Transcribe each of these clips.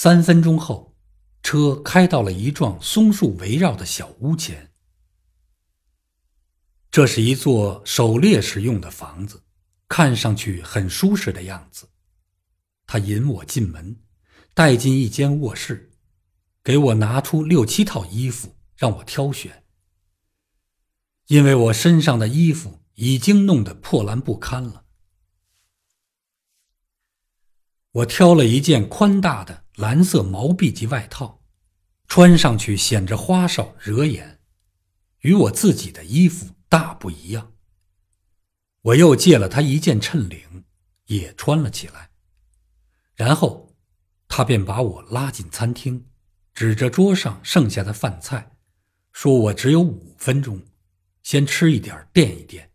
三分钟后，车开到了一幢松树围绕的小屋前。这是一座狩猎时用的房子，看上去很舒适的样子。他引我进门，带进一间卧室，给我拿出六七套衣服让我挑选。因为我身上的衣服已经弄得破烂不堪了，我挑了一件宽大的蓝色毛笔记外套，穿上去显着花哨惹眼，与我自己的衣服。大不一样。我又借了他一件衬领，也穿了起来。然后，他便把我拉进餐厅，指着桌上剩下的饭菜，说我只有五分钟，先吃一点垫一垫。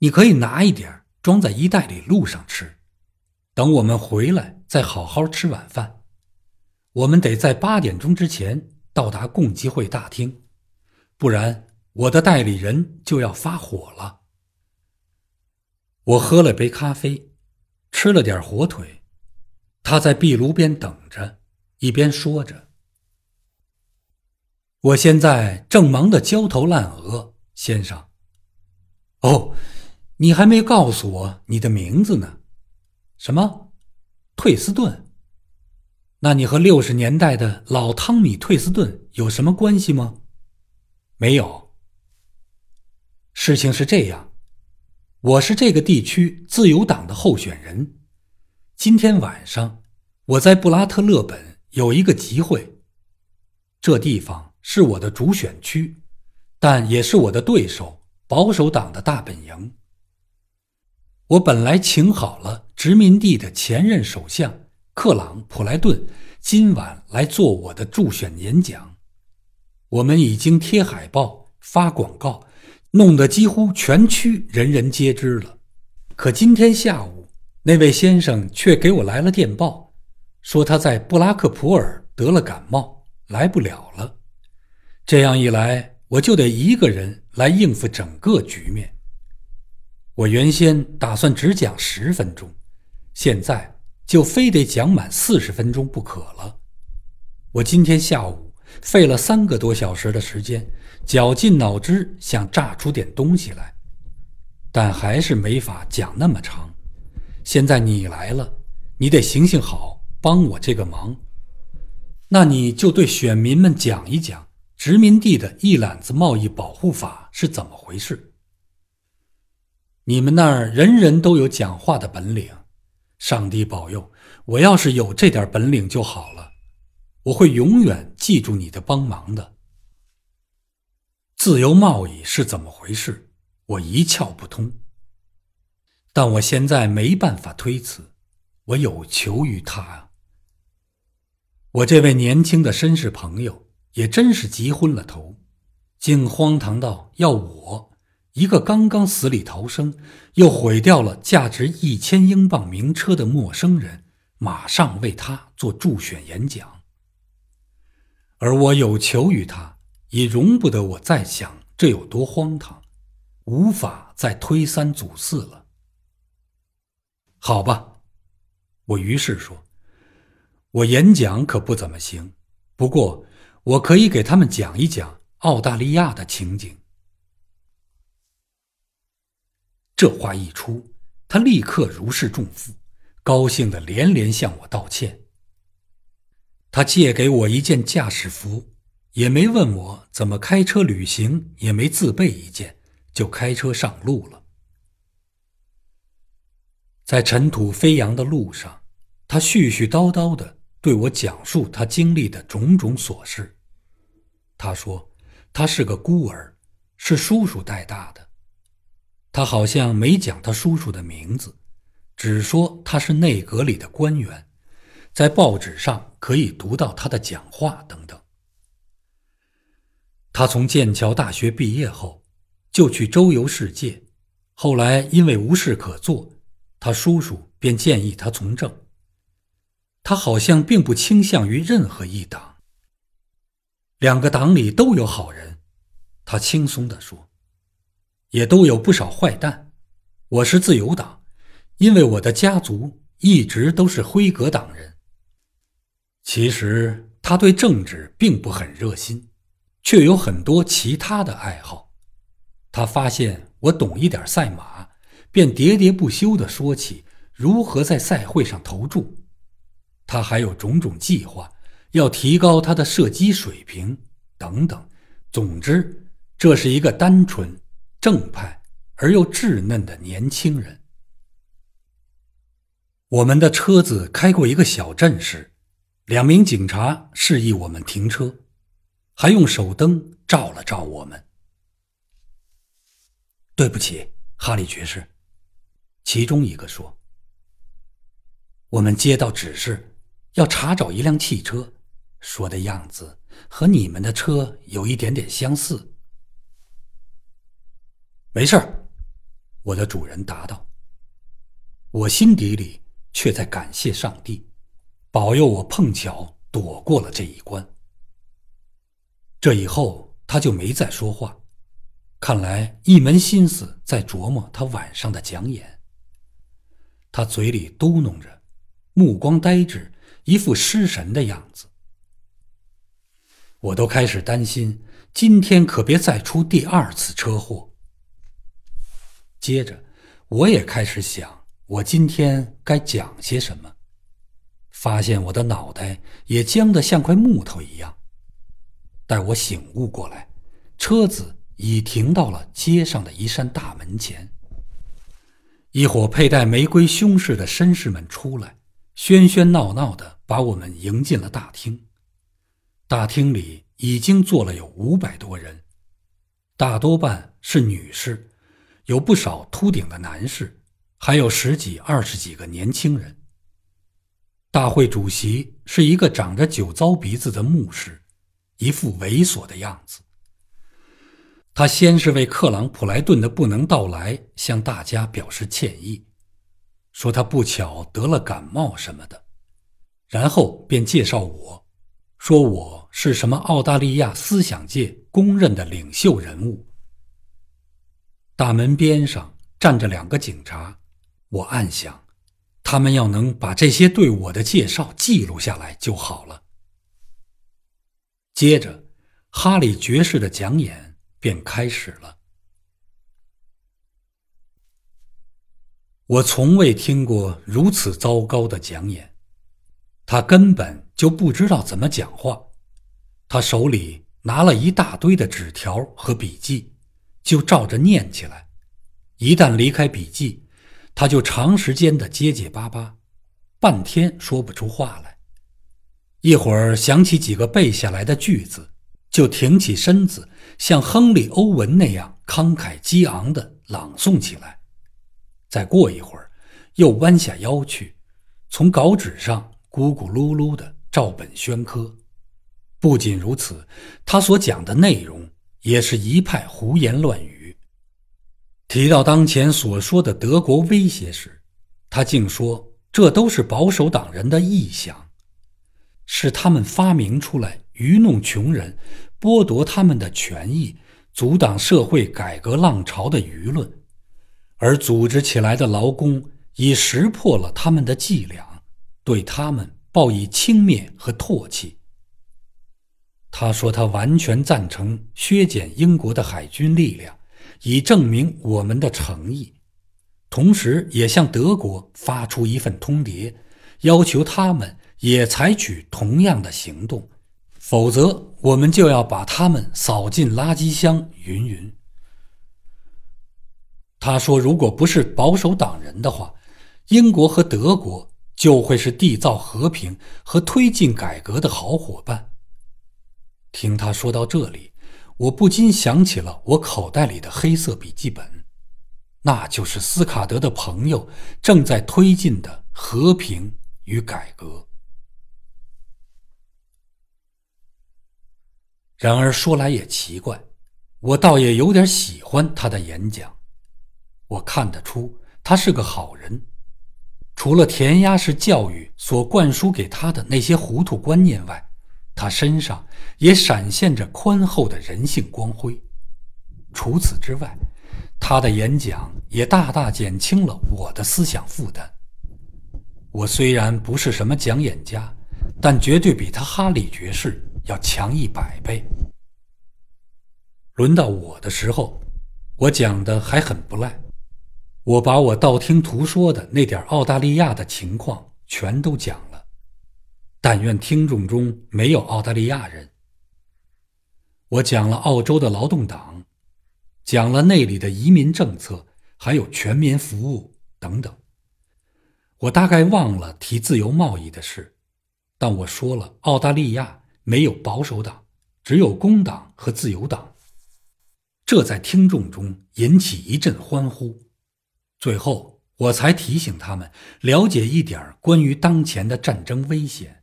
你可以拿一点装在衣袋里，路上吃。等我们回来再好好吃晚饭。我们得在八点钟之前到达共济会大厅，不然。我的代理人就要发火了。我喝了杯咖啡，吃了点火腿，他在壁炉边等着，一边说着：“我现在正忙得焦头烂额，先生。哦，你还没告诉我你的名字呢？什么？退斯顿？那你和六十年代的老汤米·退斯顿有什么关系吗？没有。”事情是这样，我是这个地区自由党的候选人。今天晚上我在布拉特勒本有一个集会，这地方是我的主选区，但也是我的对手保守党的大本营。我本来请好了殖民地的前任首相克朗普莱顿今晚来做我的助选演讲，我们已经贴海报发广告。弄得几乎全区人人皆知了，可今天下午那位先生却给我来了电报，说他在布拉克普尔得了感冒，来不了了。这样一来，我就得一个人来应付整个局面。我原先打算只讲十分钟，现在就非得讲满四十分钟不可了。我今天下午费了三个多小时的时间。绞尽脑汁想榨出点东西来，但还是没法讲那么长。现在你来了，你得行行好，帮我这个忙。那你就对选民们讲一讲殖民地的一揽子贸易保护法是怎么回事。你们那儿人人都有讲话的本领，上帝保佑，我要是有这点本领就好了。我会永远记住你的帮忙的。自由贸易是怎么回事？我一窍不通。但我现在没办法推辞，我有求于他啊。我这位年轻的绅士朋友也真是急昏了头，竟荒唐到要我一个刚刚死里逃生，又毁掉了价值一千英镑名车的陌生人，马上为他做助选演讲。而我有求于他。已容不得我再想这有多荒唐，无法再推三阻四了。好吧，我于是说：“我演讲可不怎么行，不过我可以给他们讲一讲澳大利亚的情景。”这话一出，他立刻如释重负，高兴的连连向我道歉。他借给我一件驾驶服。也没问我怎么开车旅行，也没自备一件，就开车上路了。在尘土飞扬的路上，他絮絮叨叨的对我讲述他经历的种种琐事。他说他是个孤儿，是叔叔带大的。他好像没讲他叔叔的名字，只说他是内阁里的官员，在报纸上可以读到他的讲话等等。他从剑桥大学毕业后，就去周游世界。后来因为无事可做，他叔叔便建议他从政。他好像并不倾向于任何一党。两个党里都有好人，他轻松地说，也都有不少坏蛋。我是自由党，因为我的家族一直都是辉格党人。其实他对政治并不很热心，却有很多其他的爱好。他发现我懂一点赛马，便喋喋不休地说起如何在赛会上投注。他还有种种计划，要提高他的射击水平等等。总之，这是一个单纯、正派而又稚嫩的年轻人。我们的车子开过一个小镇时，两名警察示意我们停车，还用手灯照了照我们。对不起，哈里爵士，其中一个说：“我们接到指示，要查找一辆汽车，说的样子和你们的车有一点点相似。”没事儿，我的主人答道。我心底里却在感谢上帝，保佑我碰巧躲过了这一关。这以后他就没再说话。看来一门心思在琢磨他晚上的讲演。他嘴里嘟哝着，目光呆滞，一副失神的样子。我都开始担心，今天可别再出第二次车祸。接着，我也开始想，我今天该讲些什么。发现我的脑袋也僵得像块木头一样。待我醒悟过来，车子。已停到了街上的一扇大门前。一伙佩戴玫瑰胸饰的绅士们出来，喧喧闹闹的把我们迎进了大厅。大厅里已经坐了有五百多人，大多半是女士，有不少秃顶的男士，还有十几、二十几个年轻人。大会主席是一个长着酒糟鼻子的牧师，一副猥琐的样子。他先是为克朗普莱顿的不能到来向大家表示歉意，说他不巧得了感冒什么的，然后便介绍我，说我是什么澳大利亚思想界公认的领袖人物。大门边上站着两个警察，我暗想，他们要能把这些对我的介绍记录下来就好了。接着，哈里爵士的讲演。便开始了。我从未听过如此糟糕的讲演，他根本就不知道怎么讲话。他手里拿了一大堆的纸条和笔记，就照着念起来。一旦离开笔记，他就长时间的结结巴巴，半天说不出话来。一会儿想起几个背下来的句子。就挺起身子，像亨利·欧文那样慷慨激昂地朗诵起来。再过一会儿，又弯下腰去，从稿纸上咕咕噜噜地照本宣科。不仅如此，他所讲的内容也是一派胡言乱语。提到当前所说的德国威胁时，他竟说这都是保守党人的臆想，是他们发明出来。愚弄穷人，剥夺他们的权益，阻挡社会改革浪潮的舆论，而组织起来的劳工已识破了他们的伎俩，对他们报以轻蔑和唾弃。他说：“他完全赞成削减英国的海军力量，以证明我们的诚意，同时也向德国发出一份通牒，要求他们也采取同样的行动。”否则，我们就要把他们扫进垃圾箱。云云。他说：“如果不是保守党人的话，英国和德国就会是缔造和平和推进改革的好伙伴。”听他说到这里，我不禁想起了我口袋里的黑色笔记本，那就是斯卡德的朋友正在推进的和平与改革。然而说来也奇怪，我倒也有点喜欢他的演讲。我看得出他是个好人，除了填鸭式教育所灌输给他的那些糊涂观念外，他身上也闪现着宽厚的人性光辉。除此之外，他的演讲也大大减轻了我的思想负担。我虽然不是什么讲演家，但绝对比他哈利爵士要强一百倍。轮到我的时候，我讲的还很不赖，我把我道听途说的那点澳大利亚的情况全都讲了。但愿听众中没有澳大利亚人。我讲了澳洲的劳动党，讲了那里的移民政策，还有全民服务等等。我大概忘了提自由贸易的事，但我说了澳大利亚没有保守党，只有工党和自由党。这在听众中引起一阵欢呼。最后，我才提醒他们了解一点关于当前的战争危险。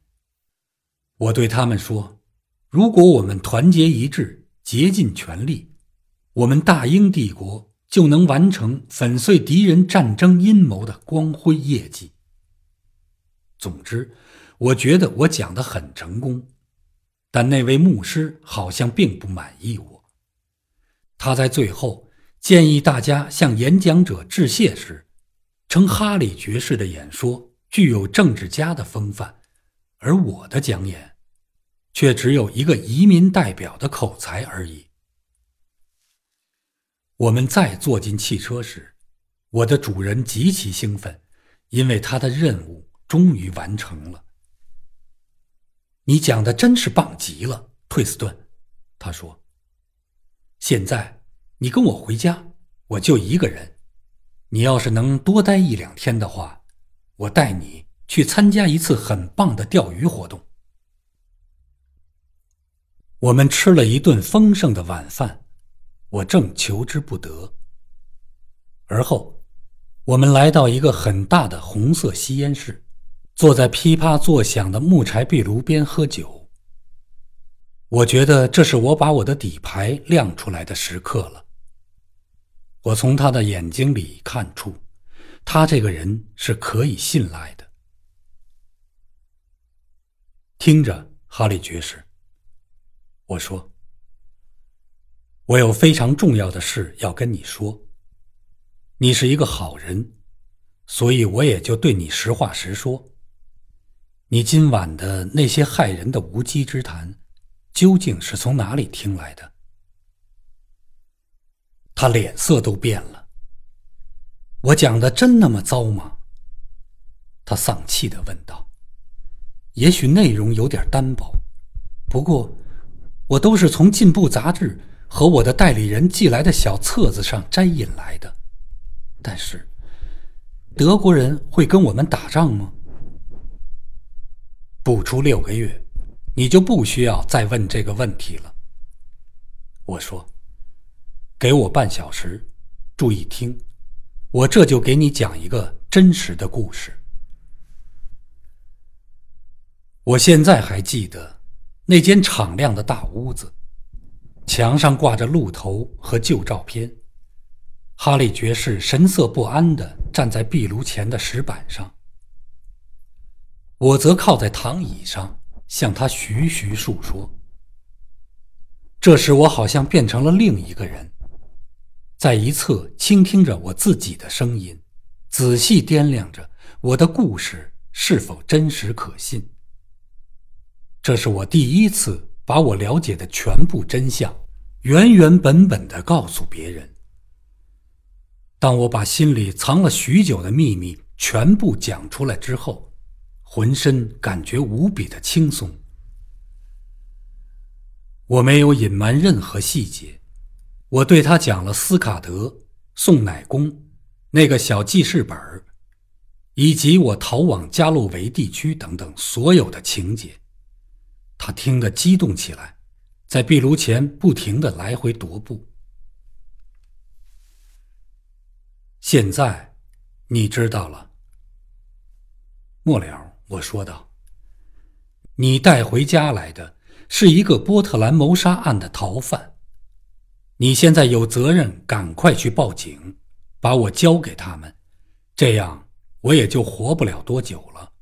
我对他们说：“如果我们团结一致，竭尽全力，我们大英帝国就能完成粉碎敌人战争阴谋的光辉业绩。”总之，我觉得我讲的很成功，但那位牧师好像并不满意我。他在最后建议大家向演讲者致谢时，称哈里爵士的演说具有政治家的风范，而我的讲演却只有一个移民代表的口才而已。我们再坐进汽车时，我的主人极其兴奋，因为他的任务终于完成了。你讲的真是棒极了，退斯顿，他说。现在，你跟我回家，我就一个人。你要是能多待一两天的话，我带你去参加一次很棒的钓鱼活动。我们吃了一顿丰盛的晚饭，我正求之不得。而后，我们来到一个很大的红色吸烟室，坐在噼啪作响的木柴壁炉边喝酒。我觉得这是我把我的底牌亮出来的时刻了。我从他的眼睛里看出，他这个人是可以信赖的。听着，哈利爵士，我说，我有非常重要的事要跟你说。你是一个好人，所以我也就对你实话实说。你今晚的那些害人的无稽之谈。究竟是从哪里听来的？他脸色都变了。我讲的真那么糟吗？他丧气的问道。也许内容有点单薄，不过我都是从《进步》杂志和我的代理人寄来的小册子上摘引来的。但是，德国人会跟我们打仗吗？不出六个月。你就不需要再问这个问题了。我说：“给我半小时，注意听，我这就给你讲一个真实的故事。”我现在还记得那间敞亮的大屋子，墙上挂着鹿头和旧照片。哈利爵士神色不安地站在壁炉前的石板上，我则靠在躺椅上。向他徐徐述说。这时，我好像变成了另一个人，在一侧倾听着我自己的声音，仔细掂量着我的故事是否真实可信。这是我第一次把我了解的全部真相原原本本的告诉别人。当我把心里藏了许久的秘密全部讲出来之后。浑身感觉无比的轻松。我没有隐瞒任何细节，我对他讲了斯卡德、宋乃公那个小记事本以及我逃往加洛维地区等等所有的情节。他听得激动起来，在壁炉前不停的来回踱步。现在，你知道了，末了。我说道：“你带回家来的是一个波特兰谋杀案的逃犯，你现在有责任赶快去报警，把我交给他们，这样我也就活不了多久了。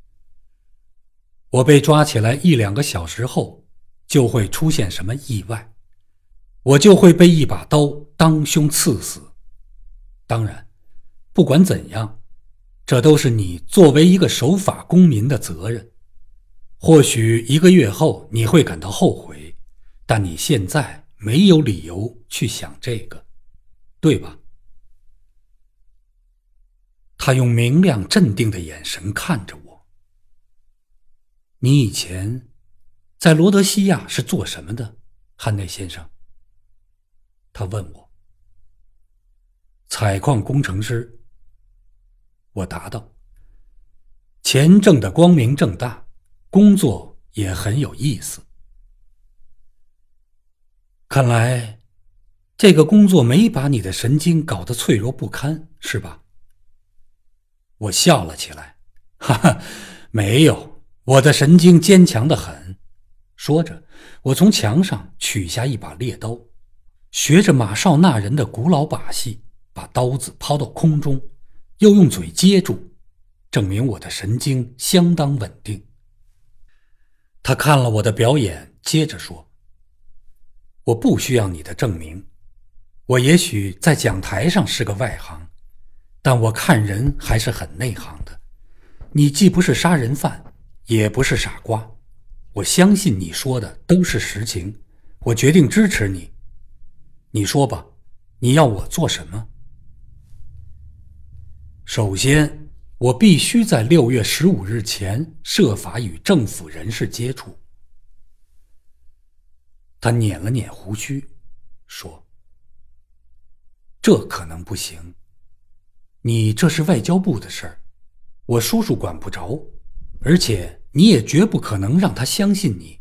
我被抓起来一两个小时后，就会出现什么意外，我就会被一把刀当胸刺死。当然，不管怎样。”这都是你作为一个守法公民的责任。或许一个月后你会感到后悔，但你现在没有理由去想这个，对吧？他用明亮镇定的眼神看着我。你以前在罗德西亚是做什么的，汉内先生？他问我。采矿工程师。我答道。钱挣得光明正大，工作也很有意思。看来，这个工作没把你的神经搞得脆弱不堪，是吧？我笑了起来，哈哈，没有，我的神经坚强的很。说着，我从墙上取下一把猎刀，学着马绍那人的古老把戏，把刀子抛到空中，又用嘴接住。证明我的神经相当稳定。他看了我的表演，接着说：“我不需要你的证明。我也许在讲台上是个外行，但我看人还是很内行的。你既不是杀人犯，也不是傻瓜。我相信你说的都是实情。我决定支持你。你说吧，你要我做什么？首先。”我必须在六月十五日前设法与政府人士接触。他捻了捻胡须，说：“这可能不行。你这是外交部的事儿，我叔叔管不着，而且你也绝不可能让他相信你。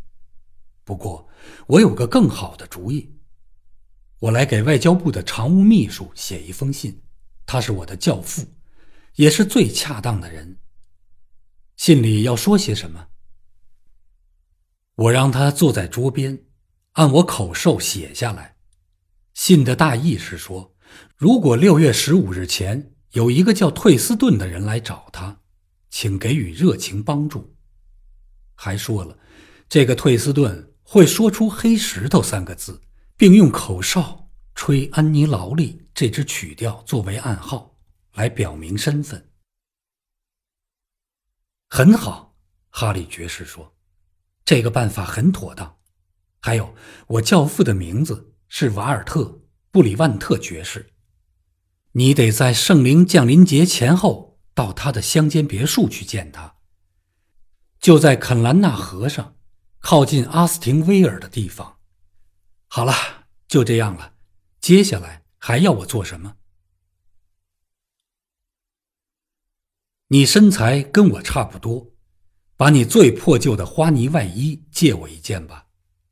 不过，我有个更好的主意，我来给外交部的常务秘书写一封信，他是我的教父。”也是最恰当的人。信里要说些什么？我让他坐在桌边，按我口授写下来。信的大意是说，如果六月十五日前有一个叫退斯顿的人来找他，请给予热情帮助。还说了，这个退斯顿会说出“黑石头”三个字，并用口哨吹安妮劳利这支曲调作为暗号。来表明身份，很好，哈里爵士说：“这个办法很妥当。还有，我教父的名字是瓦尔特·布里万特爵士。你得在圣灵降临节前后到他的乡间别墅去见他，就在肯兰纳河上，靠近阿斯廷威尔的地方。好了，就这样了。接下来还要我做什么？”你身材跟我差不多，把你最破旧的花呢外衣借我一件吧，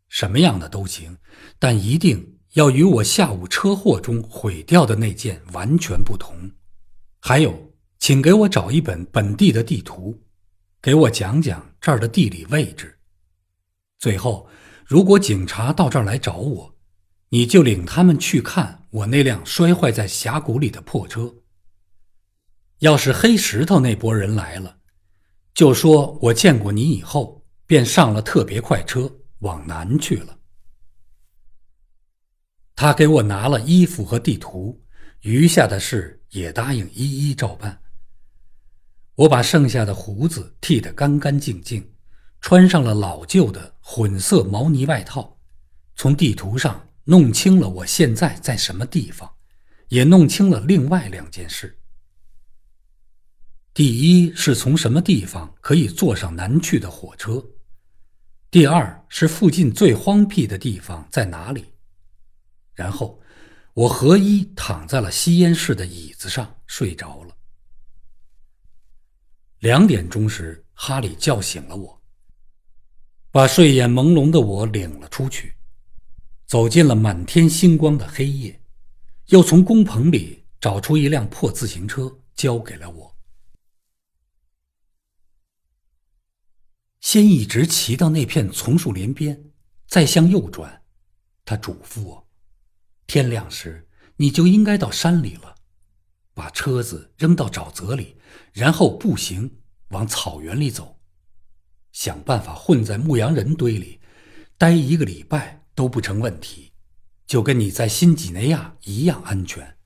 什么样的都行，但一定要与我下午车祸中毁掉的那件完全不同。还有，请给我找一本本地的地图，给我讲讲这儿的地理位置。最后，如果警察到这儿来找我，你就领他们去看我那辆摔坏在峡谷里的破车。要是黑石头那拨人来了，就说我见过你以后，便上了特别快车往南去了。他给我拿了衣服和地图，余下的事也答应一一照办。我把剩下的胡子剃得干干净净，穿上了老旧的混色毛呢外套，从地图上弄清了我现在在什么地方，也弄清了另外两件事。第一是从什么地方可以坐上南去的火车？第二是附近最荒僻的地方在哪里？然后，我合衣躺在了吸烟室的椅子上睡着了。两点钟时，哈里叫醒了我，把睡眼朦胧的我领了出去，走进了满天星光的黑夜，又从工棚里找出一辆破自行车，交给了我。先一直骑到那片丛树林边，再向右转。他嘱咐我：“天亮时，你就应该到山里了。把车子扔到沼泽里，然后步行往草原里走。想办法混在牧羊人堆里，待一个礼拜都不成问题，就跟你在新几内亚一样安全。”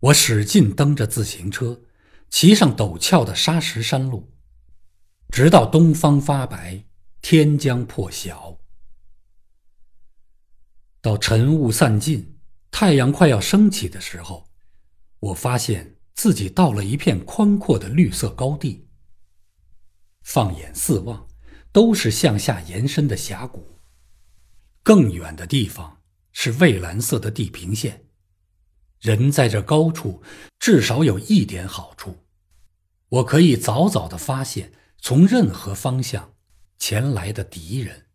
我使劲蹬着自行车，骑上陡峭的沙石山路。直到东方发白，天将破晓。到晨雾散尽，太阳快要升起的时候，我发现自己到了一片宽阔的绿色高地。放眼四望，都是向下延伸的峡谷。更远的地方是蔚蓝色的地平线。人在这高处，至少有一点好处：我可以早早的发现从任何方向前来的敌人。